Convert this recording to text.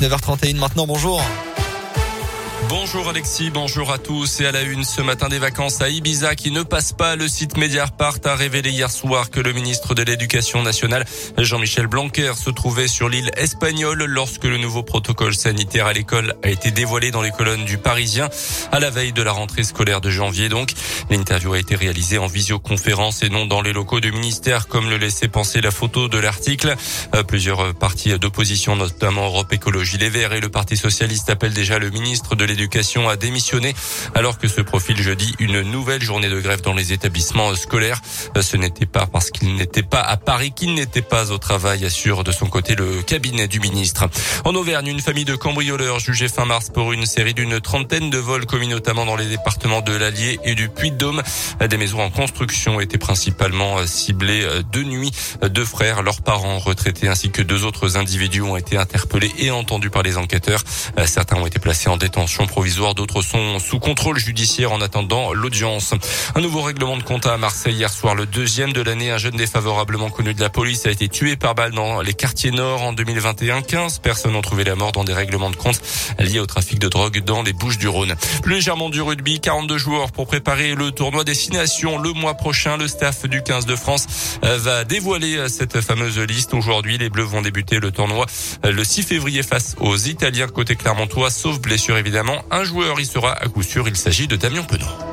9h31 maintenant, bonjour. Bonjour Alexis, bonjour à tous et à la une ce matin des vacances à Ibiza qui ne passe pas. Le site Mediapart a révélé hier soir que le ministre de l'Éducation nationale Jean-Michel Blanquer se trouvait sur l'île espagnole lorsque le nouveau protocole sanitaire à l'école a été dévoilé dans les colonnes du Parisien à la veille de la rentrée scolaire de janvier. Donc, l'interview a été réalisée en visioconférence et non dans les locaux du ministère comme le laissait penser la photo de l'article. Euh, plusieurs partis d'opposition, notamment Europe Écologie Les Verts et le Parti Socialiste appellent déjà le ministre de l'éducation a démissionné alors que se profile jeudi une nouvelle journée de grève dans les établissements scolaires. Ce n'était pas parce qu'il n'était pas à Paris qu'il n'était pas au travail, assure de son côté le cabinet du ministre. En Auvergne, une famille de cambrioleurs jugée fin mars pour une série d'une trentaine de vols commis notamment dans les départements de l'Allier et du Puy-de-Dôme. Des maisons en construction étaient principalement ciblées de nuit. Deux frères, leurs parents retraités ainsi que deux autres individus ont été interpellés et entendus par les enquêteurs. Certains ont été placés en détention provisoire, d'autres sont sous contrôle judiciaire en attendant l'audience. Un nouveau règlement de compte à Marseille hier soir, le deuxième de l'année. Un jeune défavorablement connu de la police a été tué par balle dans les quartiers nord en 2021. 15 personnes ont trouvé la mort dans des règlements de compte liés au trafic de drogue dans les Bouches du Rhône. Plus légèrement du rugby, 42 joueurs pour préparer le tournoi Destination le mois prochain. Le staff du 15 de France va dévoiler cette fameuse liste. Aujourd'hui, les Bleus vont débuter le tournoi le 6 février face aux Italiens côté Clermontois, sauf blessure évidemment un joueur y sera à coup sûr. Il s'agit de Damien Penaud.